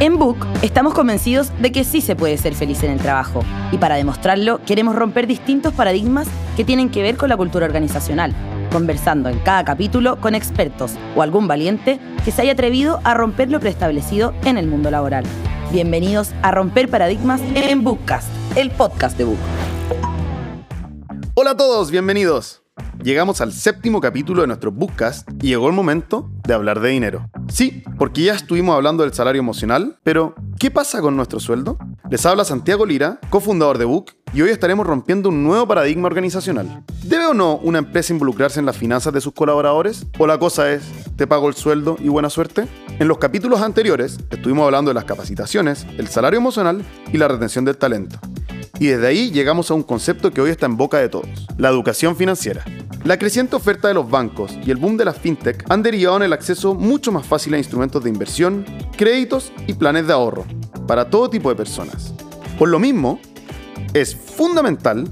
En Book estamos convencidos de que sí se puede ser feliz en el trabajo y para demostrarlo queremos romper distintos paradigmas que tienen que ver con la cultura organizacional, conversando en cada capítulo con expertos o algún valiente que se haya atrevido a romper lo preestablecido en el mundo laboral. Bienvenidos a Romper Paradigmas en Bookcast, el podcast de Book. Hola a todos, bienvenidos. Llegamos al séptimo capítulo de nuestro Bookcast y llegó el momento de hablar de dinero. Sí, porque ya estuvimos hablando del salario emocional, pero ¿qué pasa con nuestro sueldo? Les habla Santiago Lira, cofundador de Book, y hoy estaremos rompiendo un nuevo paradigma organizacional. ¿Debe o no una empresa involucrarse en las finanzas de sus colaboradores? ¿O la cosa es, te pago el sueldo y buena suerte? En los capítulos anteriores estuvimos hablando de las capacitaciones, el salario emocional y la retención del talento. Y desde ahí llegamos a un concepto que hoy está en boca de todos, la educación financiera. La creciente oferta de los bancos y el boom de las fintech han derivado en el acceso mucho más fácil a instrumentos de inversión, créditos y planes de ahorro para todo tipo de personas. Por lo mismo, es fundamental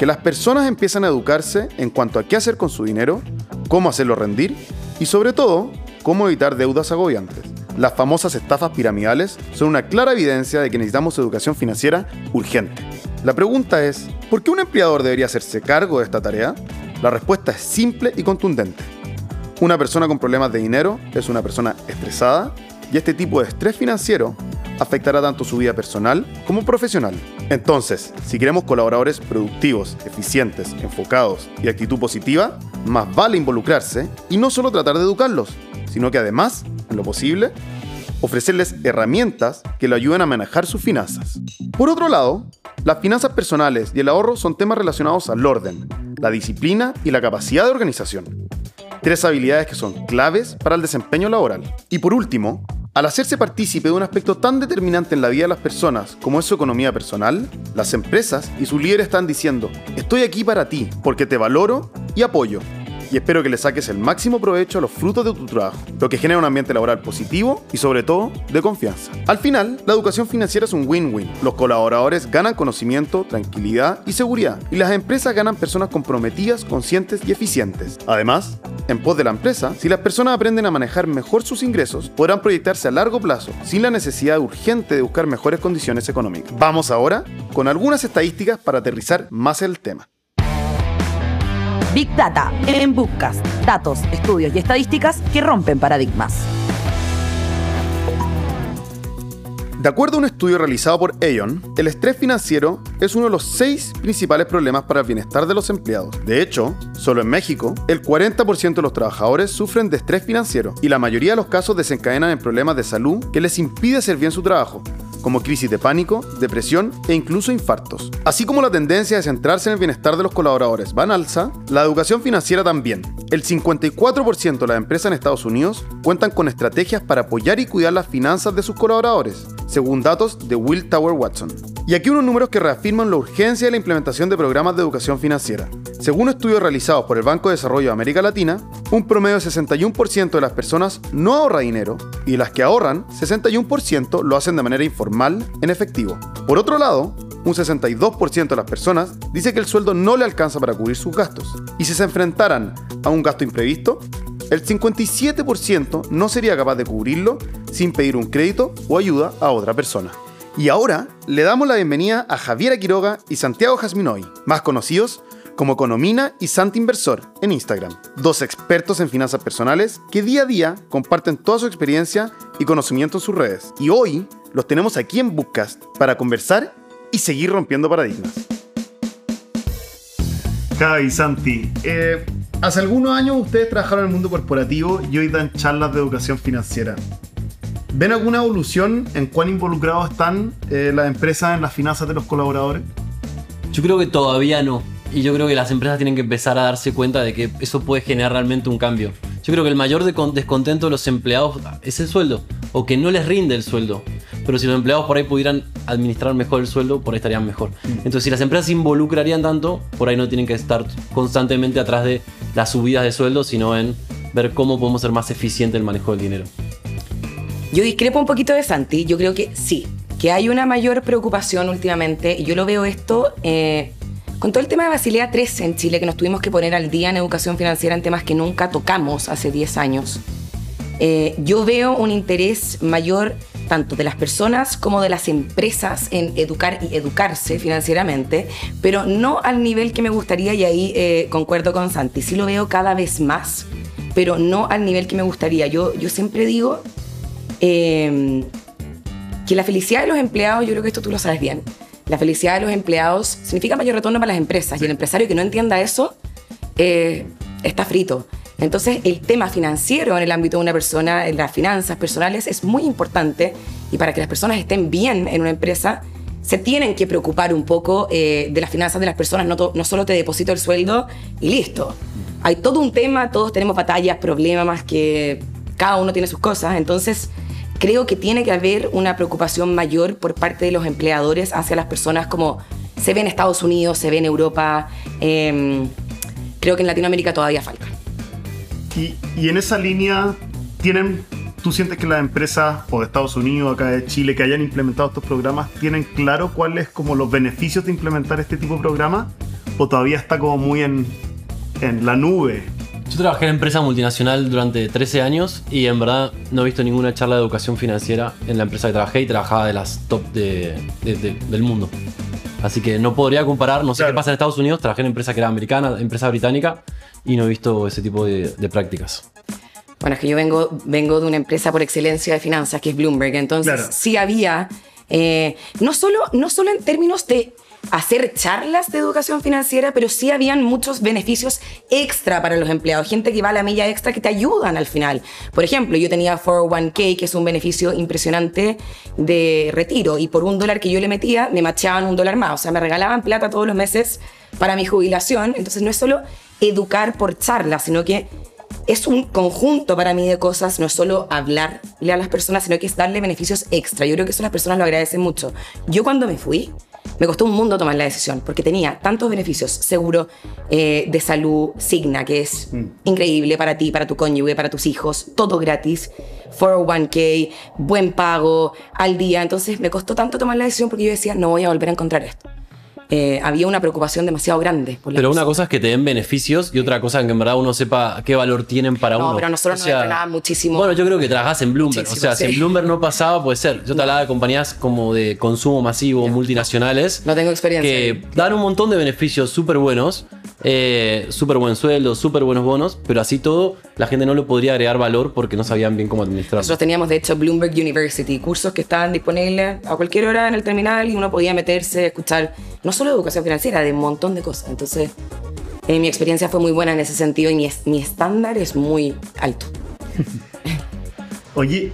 que las personas empiecen a educarse en cuanto a qué hacer con su dinero, cómo hacerlo rendir y sobre todo, cómo evitar deudas agobiantes. Las famosas estafas piramidales son una clara evidencia de que necesitamos educación financiera urgente. La pregunta es, ¿por qué un empleador debería hacerse cargo de esta tarea? La respuesta es simple y contundente. Una persona con problemas de dinero es una persona estresada y este tipo de estrés financiero afectará tanto su vida personal como profesional. Entonces, si queremos colaboradores productivos, eficientes, enfocados y actitud positiva, más vale involucrarse y no solo tratar de educarlos, sino que además, en lo posible, ofrecerles herramientas que le ayuden a manejar sus finanzas. Por otro lado, las finanzas personales y el ahorro son temas relacionados al orden, la disciplina y la capacidad de organización. Tres habilidades que son claves para el desempeño laboral. Y por último, al hacerse partícipe de un aspecto tan determinante en la vida de las personas como es su economía personal, las empresas y sus líderes están diciendo, estoy aquí para ti porque te valoro y apoyo y espero que le saques el máximo provecho a los frutos de tu trabajo, lo que genera un ambiente laboral positivo y sobre todo de confianza. Al final, la educación financiera es un win-win. Los colaboradores ganan conocimiento, tranquilidad y seguridad, y las empresas ganan personas comprometidas, conscientes y eficientes. Además, en pos de la empresa, si las personas aprenden a manejar mejor sus ingresos, podrán proyectarse a largo plazo sin la necesidad urgente de buscar mejores condiciones económicas. Vamos ahora con algunas estadísticas para aterrizar más el tema. Big Data en Bookcast. Datos, estudios y estadísticas que rompen paradigmas. De acuerdo a un estudio realizado por Aon, el estrés financiero es uno de los seis principales problemas para el bienestar de los empleados. De hecho, solo en México, el 40% de los trabajadores sufren de estrés financiero y la mayoría de los casos desencadenan en problemas de salud que les impide hacer bien su trabajo, como crisis de pánico, depresión e incluso infartos. Así como la tendencia de centrarse en el bienestar de los colaboradores va en alza, la educación financiera también. El 54% de las empresas en Estados Unidos cuentan con estrategias para apoyar y cuidar las finanzas de sus colaboradores, según datos de Will Tower Watson. Y aquí unos números que reafirman la urgencia de la implementación de programas de educación financiera. Según estudios realizados por el Banco de Desarrollo de América Latina, un promedio de 61% de las personas no ahorra dinero y las que ahorran, 61% lo hacen de manera informal en efectivo. Por otro lado, un 62% de las personas dice que el sueldo no le alcanza para cubrir sus gastos. Y si se enfrentaran a un gasto imprevisto, el 57% no sería capaz de cubrirlo sin pedir un crédito o ayuda a otra persona. Y ahora le damos la bienvenida a Javiera Quiroga y Santiago Jasminoy, más conocidos como Economina y Santi Inversor en Instagram, dos expertos en finanzas personales que día a día comparten toda su experiencia y conocimiento en sus redes. Y hoy los tenemos aquí en Bookcast para conversar y seguir rompiendo paradigmas. Javi, Santi, eh, hace algunos años ustedes trabajaron en el mundo corporativo y hoy dan charlas de educación financiera. ¿Ven alguna evolución en cuán involucrados están eh, las empresas en las finanzas de los colaboradores? Yo creo que todavía no. Y yo creo que las empresas tienen que empezar a darse cuenta de que eso puede generar realmente un cambio. Yo creo que el mayor descontento de los empleados es el sueldo, o que no les rinde el sueldo. Pero si los empleados por ahí pudieran administrar mejor el sueldo, por ahí estarían mejor. Mm. Entonces, si las empresas se involucrarían tanto, por ahí no tienen que estar constantemente atrás de las subidas de sueldo, sino en ver cómo podemos ser más eficiente el manejo del dinero. Yo discrepo un poquito de Santi. Yo creo que sí, que hay una mayor preocupación últimamente. Y yo lo veo esto eh, con todo el tema de Basilea 3 en Chile, que nos tuvimos que poner al día en educación financiera en temas que nunca tocamos hace 10 años, eh, yo veo un interés mayor tanto de las personas como de las empresas en educar y educarse financieramente, pero no al nivel que me gustaría y ahí eh, concuerdo con Santi. Sí lo veo cada vez más, pero no al nivel que me gustaría. Yo, yo siempre digo eh, que la felicidad de los empleados, yo creo que esto tú lo sabes bien, la felicidad de los empleados significa mayor retorno para las empresas y el empresario que no entienda eso eh, está frito. Entonces, el tema financiero en el ámbito de una persona, en las finanzas personales, es muy importante y para que las personas estén bien en una empresa, se tienen que preocupar un poco eh, de las finanzas de las personas, no, solo te deposito el sueldo y listo. Hay todo un tema, todos tenemos batallas, problemas, que cada uno tiene sus cosas, entonces creo que tiene que haber una preocupación mayor por parte de los empleadores hacia las personas como se ve en Estados Unidos, se ve en Europa. Em, creo que en Latinoamérica todavía falta. Y, en esa línea, ¿tienen, ¿tú sientes que las empresas o de Estados Unidos, acá de Chile, que hayan implementado estos programas, tienen claro cuáles como los beneficios de implementar este tipo de programas? ¿O todavía está como muy en, en la nube yo trabajé en empresa multinacional durante 13 años y en verdad no he visto ninguna charla de educación financiera en la empresa que trabajé y trabajaba de las top del mundo. Así que no podría comparar, no sé qué pasa en Estados Unidos, trabajé en empresa que era americana, empresa británica y no he visto ese tipo de, prácticas. Bueno, es que yo vengo, vengo de una empresa por excelencia de finanzas que es Bloomberg, entonces sí había, eh, no, solo, no solo en términos de hacer charlas de educación financiera, pero sí habían muchos beneficios extra para los empleados, gente que va a la milla extra que te ayudan al final. Por ejemplo, yo tenía 401k, que es un beneficio impresionante de retiro, y por un dólar que yo le metía, me machaban un dólar más, o sea, me regalaban plata todos los meses para mi jubilación, entonces no es solo educar por charlas, sino que es un conjunto para mí de cosas, no es solo hablarle a las personas, sino que es darle beneficios extra. Yo creo que eso las personas lo agradecen mucho. Yo cuando me fui, me costó un mundo tomar la decisión porque tenía tantos beneficios, seguro eh, de salud, Signa, que es mm. increíble para ti, para tu cónyuge, para tus hijos, todo gratis, 401k, buen pago, al día. Entonces me costó tanto tomar la decisión porque yo decía, no voy a volver a encontrar esto. Eh, había una preocupación demasiado grande. pero una cosa es que te den beneficios y otra cosa es que en verdad uno sepa qué valor tienen para uno. No, pero nosotros nos entrenaban muchísimo. Bueno, yo creo que trabajas en Bloomberg. o sea, si en Bloomberg no pasaba, puede ser. Yo te hablaba de compañías como de consumo masivo, multinacionales. No tengo experiencia. Que dan un montón de beneficios súper buenos eh, súper buen sueldo, súper buenos bonos, pero así todo la gente no le podría agregar valor porque no sabían bien cómo administrar. Nosotros teníamos de hecho Bloomberg University, cursos que estaban disponibles a cualquier hora en el terminal y uno podía meterse, escuchar no solo educación financiera, de un montón de cosas. Entonces, eh, mi experiencia fue muy buena en ese sentido y mi, mi estándar es muy alto. Oye,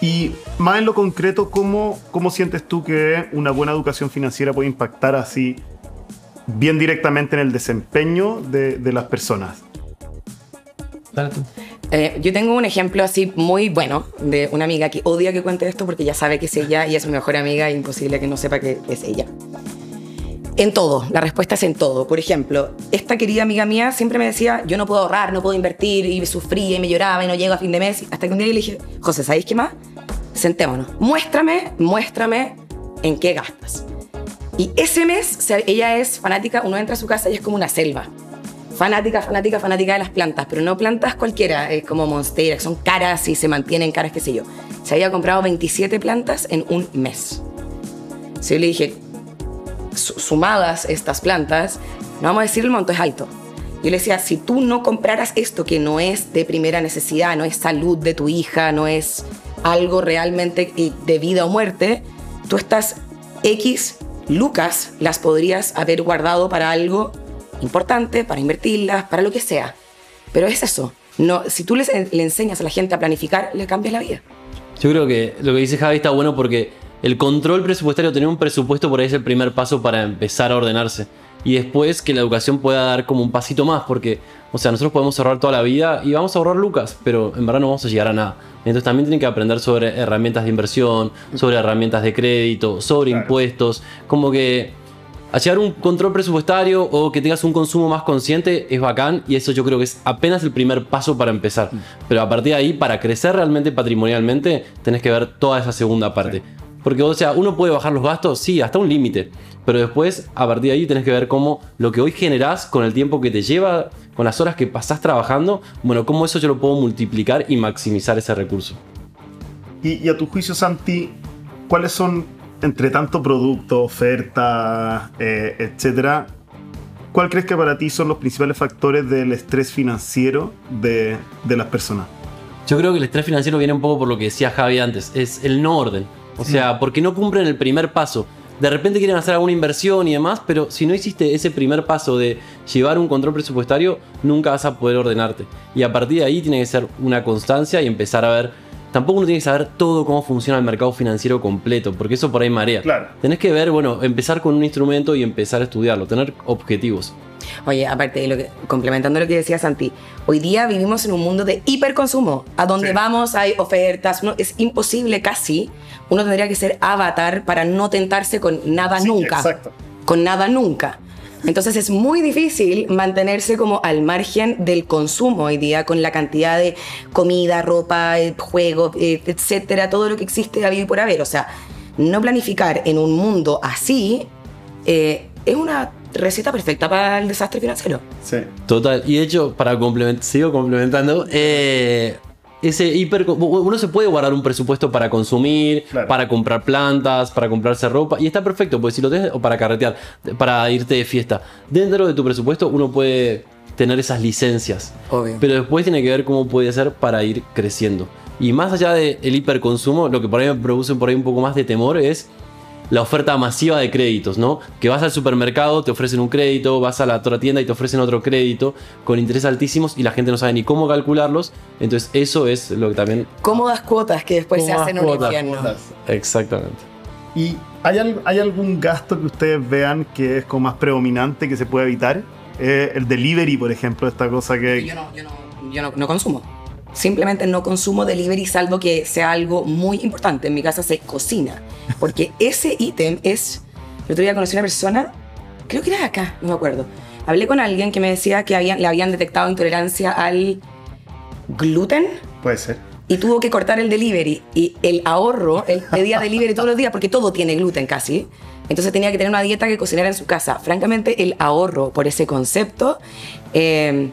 y más en lo concreto, ¿cómo, ¿cómo sientes tú que una buena educación financiera puede impactar así bien directamente en el desempeño de, las personas. Eh, yo tengo un ejemplo así muy bueno de una amiga que odia que cuente esto porque ya sabe que es ella y es mi mejor amiga, imposible que no sepa que es ella. En todo, la respuesta es en todo. Por ejemplo, esta querida amiga mía siempre me decía, yo no puedo ahorrar, no puedo invertir, y sufría y me lloraba y no llego a fin de mes. Hasta que un día le dije, José, ¿sabéis qué más? Sentémonos, muéstrame, muéstrame en qué gastas. Y ese mes, ella es fanática, uno entra a su casa y es como una selva. Fanática, fanática, fanática de las plantas, pero no plantas cualquiera, es como monstera, son caras y se mantienen caras, qué sé yo. Se había comprado 27 plantas en un mes. Si yo le dije, sumadas estas plantas, no vamos a decir el monto es alto. Yo le decía, si tú no compraras esto que no es de primera necesidad, no es salud de tu hija, no es algo realmente de vida o muerte, tú estás X lucas las podrías haber guardado para algo importante, para invertirlas, para lo que sea. Pero es eso. No, si tú le enseñas a la gente a planificar, le cambias la vida. Yo creo que lo que dice Javi está bueno porque el control presupuestario, tener un presupuesto por ahí es el primer paso para empezar a ordenarse. Y después que la educación pueda dar como un pasito más, porque, o sea, nosotros podemos ahorrar toda la vida y vamos a ahorrar lucas, pero en verdad no vamos a llegar a nada. Entonces también tienen que aprender sobre herramientas de inversión, sobre herramientas de crédito, sobre impuestos, como que llegar un control presupuestario o que tengas un consumo más consciente es bacán y eso yo creo que es apenas el primer paso para empezar. Mm. Pero a partir de ahí, para crecer realmente patrimonialmente, tenés que ver toda esa segunda parte. Porque, o sea, uno puede bajar los gastos, sí, hasta un límite. Pero después, a partir de ahí, tenés que ver cómo lo que hoy generás con el tiempo que te lleva, con las horas que pasás trabajando, bueno, cómo eso yo lo puedo multiplicar y maximizar ese recurso. Y, y a tu juicio, Santi, ¿cuáles son, entre tanto producto, oferta, eh, etcétera, cuál crees que para ti son los principales factores del estrés financiero de, de las personas? Yo creo que el estrés financiero viene un poco por lo que decía Javi antes, es el no orden. O sea, porque no cumplen el primer paso. De repente quieren hacer alguna inversión y demás, pero si no hiciste ese primer paso de llevar un control presupuestario, nunca vas a poder ordenarte. Y a partir de ahí tiene que ser una constancia y empezar a ver. Tampoco uno tiene que saber todo cómo funciona el mercado financiero completo, porque eso por ahí marea. Claro. Tenés que ver, bueno, empezar con un instrumento y empezar a estudiarlo, tener objetivos. Oye, aparte, de lo que, complementando lo que decía Santi, hoy día vivimos en un mundo de hiperconsumo. A donde Sí. vamos hay ofertas, no, es imposible casi. Uno tendría que ser avatar para no tentarse con nada Sí, nunca. exacto. Con nada nunca. Entonces es muy difícil mantenerse como al margen del consumo hoy día con la cantidad de comida, ropa, eh, juego, eh, etcétera, todo lo que existe habido y por haber. O sea, no planificar en un mundo así eh, es una receta perfecta para el desastre financiero. Sí. Total. Y de hecho, para complementar, sigo complementando, eh, ese hiper. Uno se puede guardar un presupuesto para consumir, Claro. para comprar plantas, para comprarse ropa. Y está perfecto, porque si lo tenés, o para carretear, para irte de fiesta. Dentro de tu presupuesto, uno puede tener esas licencias. Obvio. Pero después tiene que ver cómo puede hacer para ir creciendo. Y más allá del hiperconsumo, lo que por ahí me produce por ahí un poco más de temor es la oferta masiva de créditos, ¿no? Que vas al supermercado, te ofrecen un crédito, vas a la otra tienda y te ofrecen otro crédito con intereses altísimos y la gente no sabe ni cómo calcularlos. Entonces eso es lo que también... Cómodas cuotas que después se hacen un cuotas. infierno. Exactamente. ¿Y hay, hay algún gasto que ustedes vean que es como más predominante que se puede evitar? Eh, el delivery, por ejemplo, esta cosa que... Yo, no, yo, no, yo no, no consumo. Simplemente no consumo delivery salvo que sea algo muy importante. En mi casa se cocina. Porque ese ítem es... El otro día conocí a una persona, creo que era de acá, no me acuerdo. Hablé con alguien que me decía que habían, le habían detectado intolerancia al gluten Puede ser. y tuvo que cortar el delivery. Y el ahorro, él pedía delivery todos los días porque todo tiene gluten casi. Entonces tenía que tener una dieta que cocinara en su casa. Francamente, el ahorro por ese concepto eh,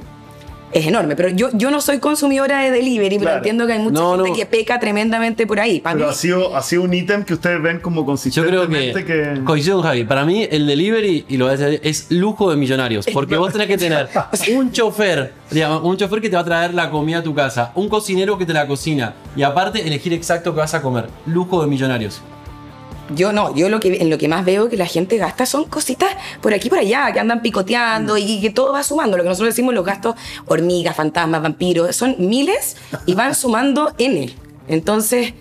es enorme. Pero yo, yo no soy consumidora de delivery, pero entiendo que hay mucha No, gente no. que peca tremendamente por ahí. Para Pero mí, ha sido, ha sido un ítem que ustedes ven como Yo creo consistentemente que, que... coincido con Javi. Para mí el delivery, y lo voy a decir, es lujo de millonarios. Porque vos tenés que tener un chofer, digamos, un chofer que te va a traer la comida a tu casa, un cocinero que te la cocina y aparte elegir exacto qué vas a comer. Lujo de millonarios. Yo no, yo lo que, en lo que más veo que la gente gasta son cositas por aquí y por allá, que andan picoteando y que todo va sumando. Lo que nosotros decimos los gastos hormigas, fantasmas, vampiros, son miles y van sumando N. Entonces,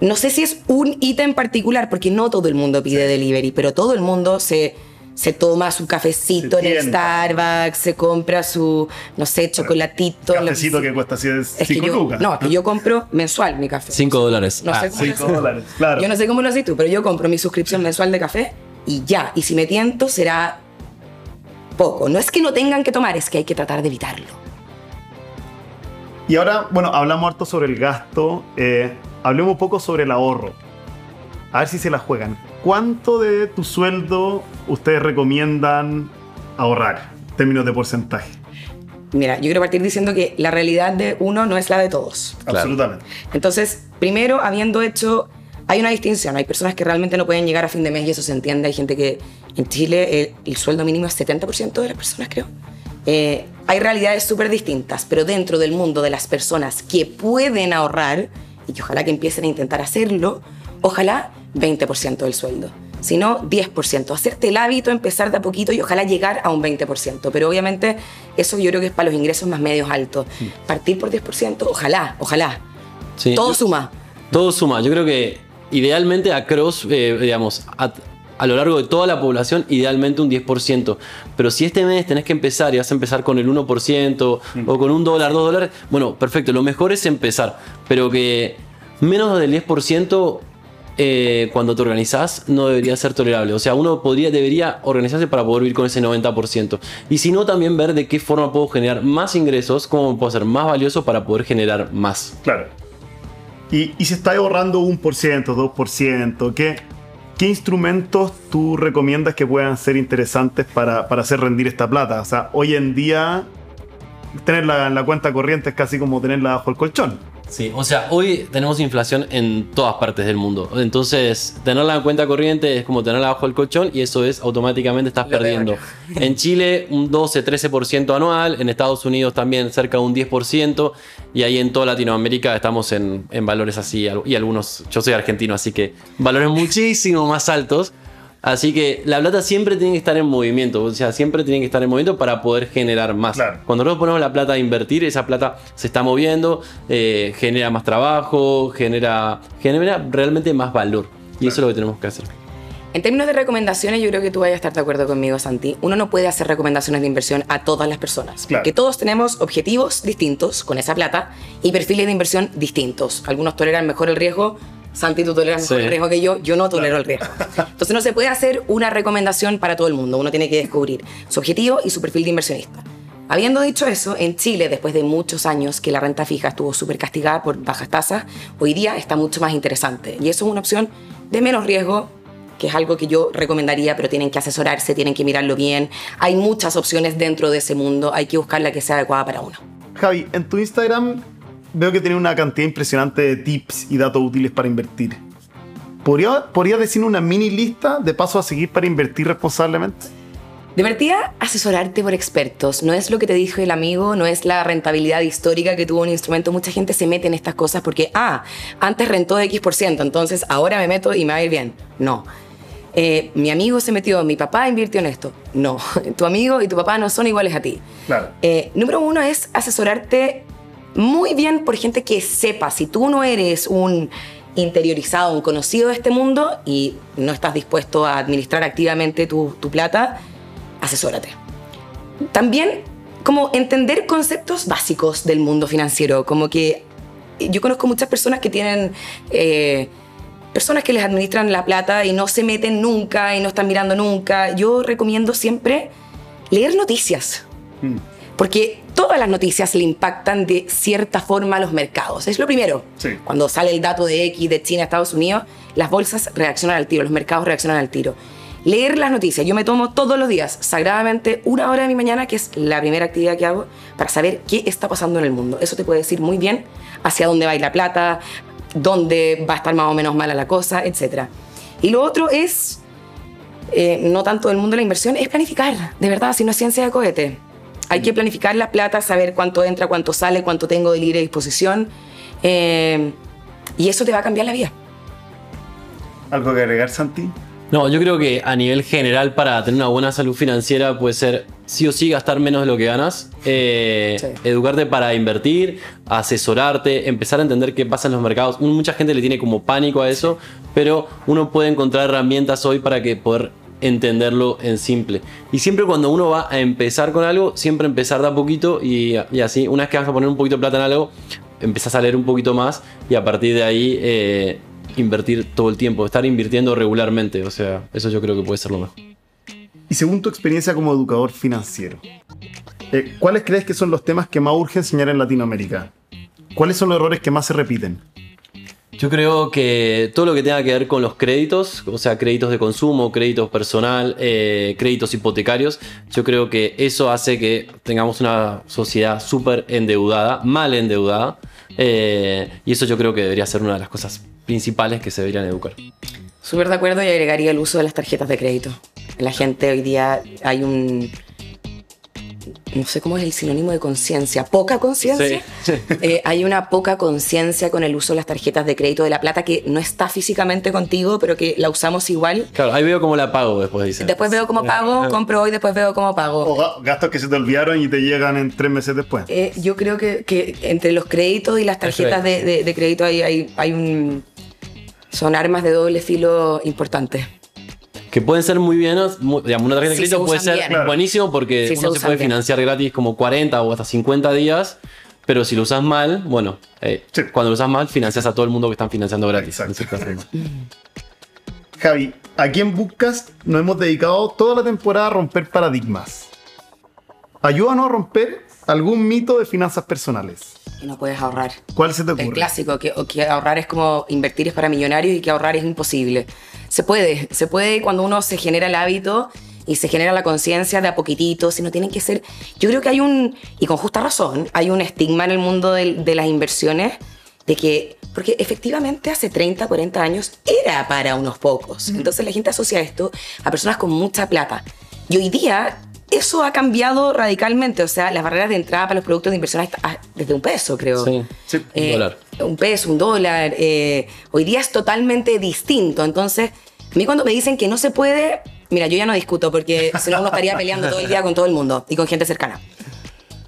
no sé si es un ítem particular, porque no todo el mundo pide delivery, pero todo el mundo se, se toma su cafecito en el. Starbucks, se compra su, no sé, chocolatito. Cafecito que cuesta 5 Es que yo, lucas. no, que yo compro mensual mi café. 5 dólares. No Ah, sé cómo sí. lo 5 dólares, claro. Yo no sé cómo lo haces tú, pero yo compro mi suscripción mensual de café y ya. Y si me tiento, será poco. No es que no tengan que tomar, es que hay que tratar de evitarlo. Y ahora, bueno, hablamos harto sobre el gasto. eh, hablemos un poco sobre el ahorro. A ver si se la juegan. ¿Cuánto de tu sueldo ustedes recomiendan ahorrar? En términos de porcentaje. Mira, yo quiero partir diciendo que la realidad de uno no es la de todos. Claro. Absolutamente. Entonces, primero, habiendo hecho, hay una distinción. Hay personas que realmente no pueden llegar a fin de mes y eso se entiende. Hay gente que en Chile el, el sueldo mínimo es 70% de las personas, creo. Eh, hay realidades súper distintas, pero dentro del mundo de las personas que pueden ahorrar, y que ojalá que empiecen a intentar hacerlo, ojalá 20% del sueldo. Si no, 10%. Hacerte el hábito, empezar de a poquito y ojalá llegar a un 20%. Pero obviamente eso yo creo que es para los ingresos más medios altos. Partir por 10%, ojalá, ojalá. Sí. Todo suma. Todo suma. Yo creo que idealmente a cross, eh, digamos, a, a lo largo de toda la población, idealmente un 10%. Pero si este mes tenés que empezar y vas a empezar con el 1% o con un dólar, dos dólares, bueno, perfecto. Lo mejor es empezar. Pero que menos del 10%. Eh, cuando te organizás no debería ser tolerable. O sea, uno podría, debería organizarse para poder vivir con ese 90%. Y si no, también ver de qué forma puedo generar más ingresos, cómo puedo ser más valioso para poder generar más. Claro. Y, y si estás ahorrando un por ciento, dos por ciento, ¿qué, ¿qué instrumentos tú recomiendas que puedan ser interesantes para, para hacer rendir esta plata? O sea, hoy en día tenerla en la cuenta corriente es casi como tenerla bajo el colchón. Sí, o sea, hoy tenemos inflación en todas partes del mundo. Entonces, tenerla en cuenta corriente es como tenerla bajo el colchón y eso es automáticamente estás Lo perdiendo. peor. En Chile, un 12-13% anual. En Estados Unidos también cerca de un 10%. Y ahí en toda Latinoamérica estamos en, en valores así. Y algunos, yo soy argentino, así que valores muchísimo más altos. Así que la plata siempre tiene que estar en movimiento, o sea, siempre tiene que estar en movimiento para poder generar más. Claro. Cuando nosotros ponemos la plata a invertir, esa plata se está moviendo, eh, genera más trabajo, genera, genera realmente más valor. Y eso es lo que tenemos que hacer. En términos de recomendaciones, yo creo que tú vayas a estar de acuerdo conmigo, Santi. Uno no puede hacer recomendaciones de inversión a todas las personas. Claro. Porque todos tenemos objetivos distintos con esa plata y perfiles de inversión distintos. Algunos toleran mejor el riesgo. Santi, tú toleras mejor Sí. el riesgo que yo. Yo no tolero el riesgo. Entonces no se puede hacer una recomendación para todo el mundo. Uno tiene que descubrir su objetivo y su perfil de inversionista. Habiendo dicho eso, en Chile, después de muchos años que la renta fija estuvo súper castigada por bajas tasas, hoy día está mucho más interesante. Y eso es una opción de menos riesgo, que es algo que yo recomendaría, pero tienen que asesorarse, tienen que mirarlo bien. Hay muchas opciones dentro de ese mundo, hay que buscar la que sea adecuada para uno. Javi, en tu Instagram veo que tienes una cantidad impresionante de tips y datos útiles para invertir. ¿Podría, ¿Podrías decir una mini lista de pasos a seguir para invertir responsablemente? Divertida asesorarte por expertos. No es lo que te dijo el amigo, no es la rentabilidad histórica que tuvo un instrumento. Mucha gente se mete en estas cosas porque, ah, antes rentó de X por ciento, entonces ahora me meto y me va a ir bien. No. Eh, mi amigo se metió, mi papá invirtió en esto. No. Tu amigo y tu papá no son iguales a ti. Claro. Eh, número uno es asesorarte muy bien por gente que sepa. Si tú no eres un interiorizado, un conocido de este mundo y no estás dispuesto a administrar activamente tu, plata, asesórate. También como entender conceptos básicos del mundo financiero, como que yo conozco muchas personas que tienen... eh, personas que les administran la plata y no se meten nunca y no están mirando nunca. Yo recomiendo siempre leer noticias. Porque todas las noticias le impactan de cierta forma a los mercados. Es lo primero. Sí. Cuando sale el dato de X de China a Estados Unidos, las bolsas reaccionan al tiro, los mercados reaccionan al tiro. Leer las noticias. Yo me tomo todos los días, sagradamente, una hora de mi mañana, que es la primera actividad que hago, para saber qué está pasando en el mundo. Eso te puede decir muy bien hacia dónde va a ir la plata, dónde va a estar más o menos mala la cosa, etc. Y lo otro es, eh, no tanto del mundo de la inversión, es planificar. De verdad, si no es ciencia de cohete. Hay que planificar la plata, saber cuánto entra, cuánto sale, cuánto tengo de libre disposición. eh, y eso te va a cambiar la vida. ¿Algo que agregar, Santi? No, yo creo que a nivel general para tener una buena salud financiera puede ser sí o sí gastar menos de lo que ganas, eh, Sí. educarte para invertir, asesorarte, empezar a entender qué pasa en los mercados. Mucha gente le tiene como pánico a eso, pero uno puede encontrar herramientas hoy para que poder entenderlo en simple. Y siempre cuando uno va a empezar con algo, siempre empezar de a poquito y, y así, una vez que vas a poner un poquito de plata en algo, empezás a leer un poquito más y a partir de ahí eh, invertir todo el tiempo, estar invirtiendo regularmente. O sea, eso yo creo que puede ser lo mejor. Y según tu experiencia como educador financiero, eh, ¿cuáles crees que son los temas que más urge enseñar en Latinoamérica? ¿Cuáles son los errores que más se repiten? Yo creo que todo lo que tenga que ver con los créditos, o sea, créditos de consumo, créditos personal, eh, créditos hipotecarios, yo creo que eso hace que tengamos una sociedad súper endeudada, mal endeudada, eh, y eso yo creo que debería ser una de las cosas principales que se deberían educar. Súper de acuerdo y agregaría el uso de las tarjetas de crédito. La gente hoy día hay un... No sé cómo es el sinónimo de conciencia. ¿Poca conciencia? Sí. Eh, hay una poca conciencia con el uso de las tarjetas de crédito de la plata que no está físicamente contigo, pero que la usamos igual. Claro, ahí veo cómo la pago después, dice. Después veo cómo pago, compro hoy, después veo cómo pago. O ga- gastos que se te olvidaron y te llegan en tres meses después. Eh, yo creo que, que entre los créditos y las tarjetas de, de- de crédito hay, hay, hay un... Son armas de doble filo importantes. Que pueden ser muy bienos, muy- digamos, una tarjeta de Si se crédito puede ser bien. buenísimo porque Si se uno se usan puede bien. financiar gratis como 40 o hasta 50 días, pero si lo usas mal, bueno, eh, Sí. cuando lo usas mal financias a todo el mundo que están financiando gratis. Javi, aquí en Bookcast nos hemos dedicado toda la temporada a romper paradigmas. Ayúdanos a romper algún mito de finanzas personales. Y no puedes ahorrar. ¿Cuál se te ocurre? El clásico, que, que ahorrar es como invertir es para millonarios y que ahorrar es imposible. Se puede, se puede cuando uno se genera el hábito y se genera la conciencia de a poquitito, si no tienen que ser... Yo creo que hay un, y con justa razón, hay un estigma en el mundo del- de, las inversiones de que, porque efectivamente hace 30, 40 años era para unos pocos. Entonces la gente asocia esto a personas con mucha plata. Y hoy día eso ha cambiado radicalmente. O sea, las barreras de entrada para los productos de inversión hasta- desde un peso, creo. Sí, sí, un Eh, dólar. Un peso, un dólar. eh, hoy día es totalmente distinto. Entonces, a mí cuando me dicen que no se puede, mira, yo ya no discuto porque si no uno estaría peleando todo el día con todo el mundo y con gente cercana.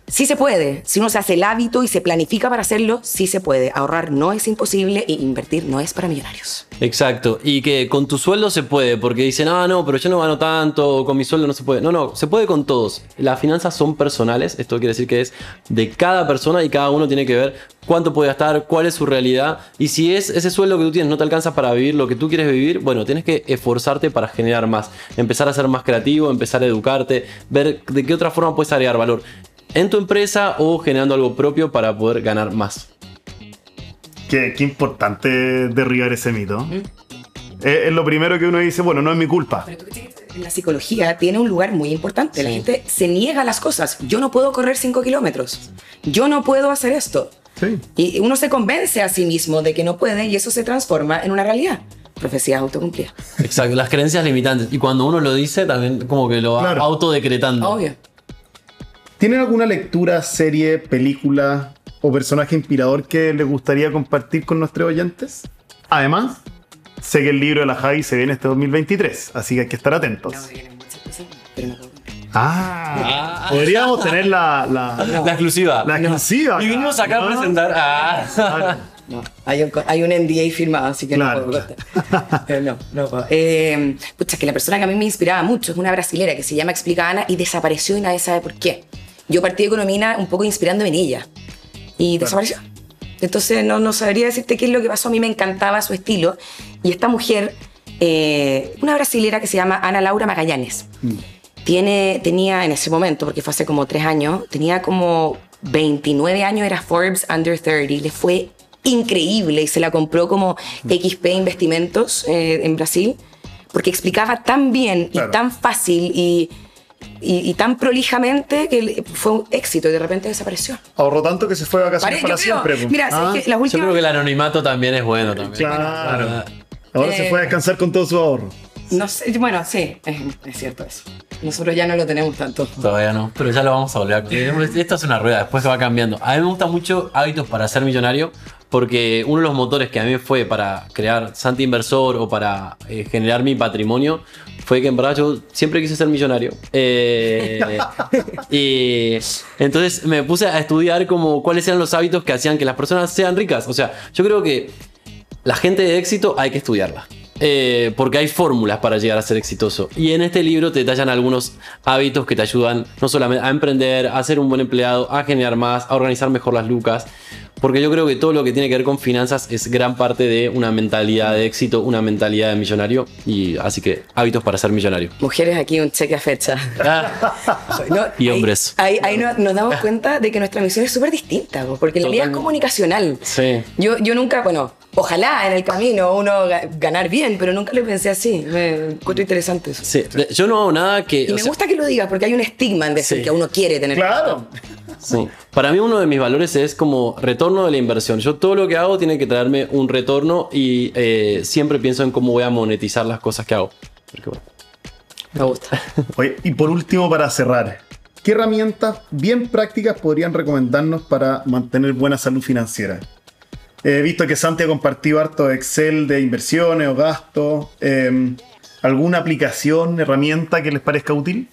Sí se puede. Si uno se hace el hábito y se planifica para hacerlo, sí se puede. Ahorrar no es imposible y invertir no es para millonarios. Exacto, y que con tu sueldo se puede, porque dicen, ah, no, pero yo no gano tanto, con mi sueldo no se puede. No, no, se puede con todos. Las finanzas son personales, esto quiere decir que es de cada persona y cada uno tiene que ver cuánto puede gastar, cuál es su realidad, y si es ese sueldo que tú tienes no te alcanza para vivir lo que tú quieres vivir, bueno, tienes que esforzarte para generar más, empezar a ser más creativo, empezar a educarte, ver de qué otra forma puedes agregar valor en tu empresa o generando algo propio para poder ganar más. Qué, qué importante derribar ese mito. Es, es lo primero que uno dice, bueno, no es mi culpa. Pero tú la psicología tiene un lugar muy importante. La gente se niega a las cosas. Yo no puedo correr 5 kilómetros. Yo no puedo hacer esto. Sí. Y uno se convence a sí mismo de que no puede y eso se transforma en una realidad. Profecías autocumplidas. Exacto, las creencias limitantes. Y cuando uno lo dice, también como que lo va Claro. autodecretando. Obvio. ¿Tienen alguna lectura, serie, película o personaje inspirador que les gustaría compartir con nuestros oyentes? Además, sé que el libro de la Javi se viene este 2023, así que hay que estar atentos. Contar. Ah, podríamos tener la, la, La exclusiva. la exclusiva. Y vinimos acá a presentar. Ah. Claro. No, hay un, hay un NDA firmado, así que Claro, no puedo contar. No, no puedo. Eh, pucha, que la persona que a mí me inspiraba mucho es una brasilera que se llama Explica Ana y desapareció y nadie sabe por qué. Yo partí de economía un poco inspirándome en ella y desapareció. Entonces no, no sabría decirte qué es lo que pasó. A mí me encantaba su estilo. Y esta mujer, eh, una brasilera que se llama Ana Laura Magallanes, tiene, tenía en ese momento, porque fue hace como tres años, tenía como 29 años, era Forbes Under 30, le fue increíble y se la compró como XP Investimentos eh, en Brasil, porque explicaba tan bien Claro. y tan fácil y, y- y tan prolijamente que fue un éxito y de repente desapareció. Ahorró tanto que se fue de vacaciones Pare- para yo creo- siempre. pues. mira, ¿sabes Ah, qué? las Yo últimas... creo que el anonimato también es bueno también. Claro. Ahora se Eh, fue a descansar con todo su ahorro. No sé, bueno, sí, es, es cierto eso. Nosotros ya no lo tenemos tanto. Todavía no, pero ya lo vamos a volver a Esto es una rueda, después se va cambiando. A mí me gustan mucho hábitos para ser millonario, porque uno de los motores que a mí fue para crear Santi Inversor o para eh, generar mi patrimonio fue que en verdad yo siempre quise ser millonario. Eh, y entonces me puse a estudiar como cuáles eran los hábitos que hacían que las personas sean ricas. O sea, yo creo que la gente de éxito hay que estudiarla. Eh, porque hay fórmulas para llegar a ser exitoso. Y en este libro te detallan algunos hábitos que te ayudan no solamente a emprender, a ser un buen empleado, a generar más, a organizar mejor las lucas. Porque yo creo que todo lo que tiene que ver con finanzas es gran parte de una mentalidad de éxito, una mentalidad de millonario. Y así que hábitos para ser millonario. Mujeres aquí un cheque a fecha. Ah, No, Y ahí- hombres. Ahí, ahí no- nos damos cuenta de que nuestra misión es súper distinta, po, porque la mía es comunicacional. sí. Yo, yo nunca, bueno, ojalá en el camino uno ga- ganar bien, pero nunca lo pensé así. Me encuentro interesante eso. Sí, Yo no hago nada que. Y me sea, gusta que lo digas, porque hay un estigma en decir Sí. que uno quiere tener Claro. Sí. Para mí uno de mis valores es como retorno de la inversión. Yo todo lo que hago tiene que traerme un retorno y eh, siempre pienso en cómo voy a monetizar las cosas que hago. Porque, bueno, Me gusta. Oye, y por último, para cerrar, ¿qué herramientas bien prácticas podrían recomendarnos para mantener buena salud financiera? He visto que Santi ha compartido harto Excel de inversiones o gastos. eh, ¿Alguna aplicación, herramienta que les parezca útil?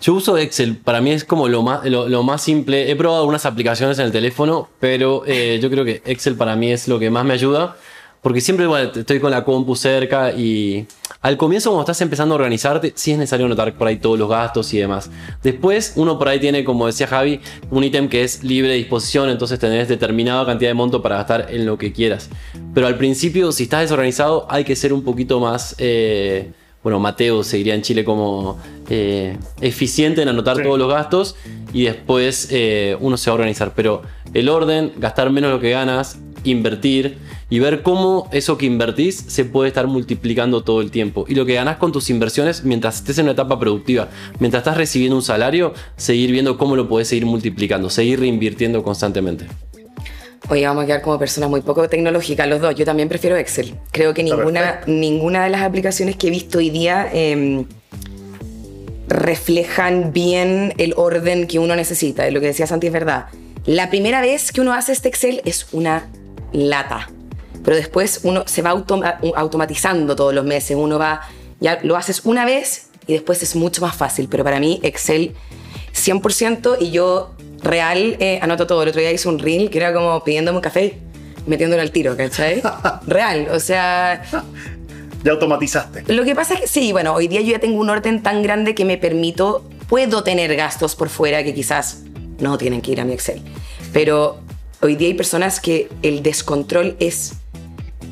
Yo uso Excel, para mí es como lo más, lo, lo más simple. He probado algunas aplicaciones en el teléfono, pero eh, yo creo que Excel para mí es lo que más me ayuda. Porque siempre bueno, estoy con la compu cerca y al comienzo cuando estás empezando a organizarte, sí es necesario anotar por ahí todos los gastos y demás. Después uno por ahí tiene, como decía Javi, un ítem que es libre de disposición, entonces tenés determinada cantidad de monto para gastar en lo que quieras. Pero al principio, si estás desorganizado, hay que ser un poquito más... eh, bueno, Mateo seguiría en Chile como eh, eficiente en anotar Sí. todos los gastos y después eh, uno se va a organizar. Pero el orden, gastar menos lo que ganas, invertir y ver cómo eso que invertís se puede estar multiplicando todo el tiempo. Y lo que ganás con tus inversiones mientras estés en una etapa productiva, mientras estás recibiendo un salario, seguir viendo cómo lo puedes seguir multiplicando, seguir reinvirtiendo constantemente. Oye, vamos a quedar como personas muy poco tecnológicas los dos. Yo también prefiero Excel. Creo que ninguna, ninguna de las aplicaciones que he visto hoy día em, reflejan bien el orden que uno necesita. Es Lo que decía Santi es verdad. La primera vez que uno hace este Excel es una lata. Pero después uno se va automa- automatizando todos los meses. Uno va, ya lo haces una vez y después es mucho más fácil. Pero para mí Excel 100% y yo real eh, anoto todo. El otro día hice un reel que era como pidiéndome un café, metiéndolo al tiro, ¿cachai? real, o sea... Ya automatizaste. Lo que pasa es que sí, bueno, hoy día yo ya tengo un orden tan grande que me permito, puedo tener gastos por fuera que quizás no tienen que ir a mi Excel. Pero hoy día hay personas que el descontrol es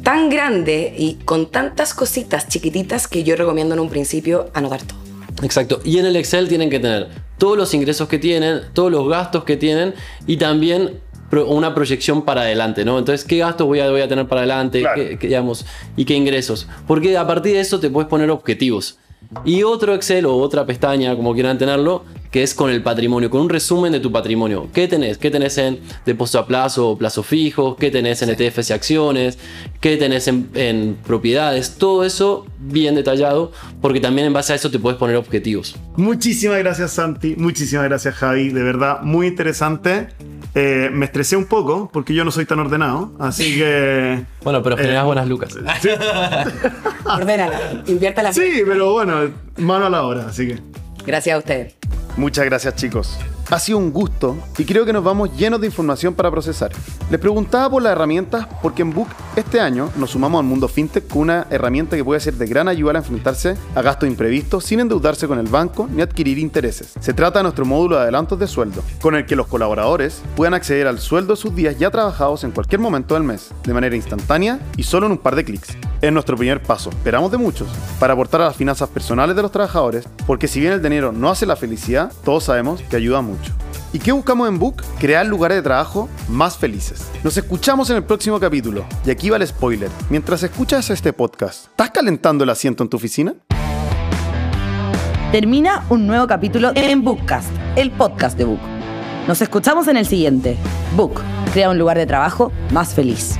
tan grande y con tantas cositas chiquititas que yo recomiendo en un principio anotar todo. Exacto. Y en el Excel tienen que tener todos los ingresos que tienen, todos los gastos que tienen y también una proyección para adelante, ¿no? Entonces, ¿qué gastos voy a, voy a tener para adelante? Claro. ¿Qué- qué, digamos, y qué ingresos? Porque a partir de eso te puedes poner objetivos. Y otro Excel o otra pestaña, como quieran tenerlo, que es con el patrimonio, con un resumen de tu patrimonio. ¿Qué tenés? ¿Qué tenés en depósito a plazo o plazo fijo? ¿Qué tenés en ETFs y acciones? ¿Qué tenés en, en propiedades? Todo eso bien detallado, porque también en base a eso te puedes poner objetivos. Muchísimas gracias, Santi. Muchísimas gracias, Javi. De verdad, muy interesante. Eh, me estresé un poco porque yo no soy tan ordenado, así que. Bueno, pero generas Eh, buenas lucas. Ordénala, inviértala. Sí, pero bueno, mano a la hora, así que. Gracias a ustedes. Muchas gracias chicos. Ha sido un gusto y creo que nos vamos llenos de información para procesar. Les preguntaba por las herramientas porque en Book este año nos sumamos al mundo fintech con una herramienta que puede ser de gran ayuda al enfrentarse a gastos imprevistos sin endeudarse con el banco ni adquirir intereses. Se trata de nuestro módulo de adelantos de sueldo, con el que los colaboradores puedan acceder al sueldo de sus días ya trabajados en cualquier momento del mes, de manera instantánea y solo en un par de clics. Es nuestro primer paso, esperamos de muchos, para aportar a las finanzas personales de los trabajadores, porque si bien el dinero no hace la felicidad, todos sabemos que ayuda ¿Y qué buscamos en Book? Crear lugares de trabajo más felices. Nos escuchamos en el próximo capítulo, y aquí va el spoiler. Mientras escuchas este podcast, ¿estás calentando el asiento en tu oficina? Termina un nuevo capítulo en Bookcast, el podcast de Book. Nos escuchamos en el siguiente. Book, crea un lugar de trabajo más feliz.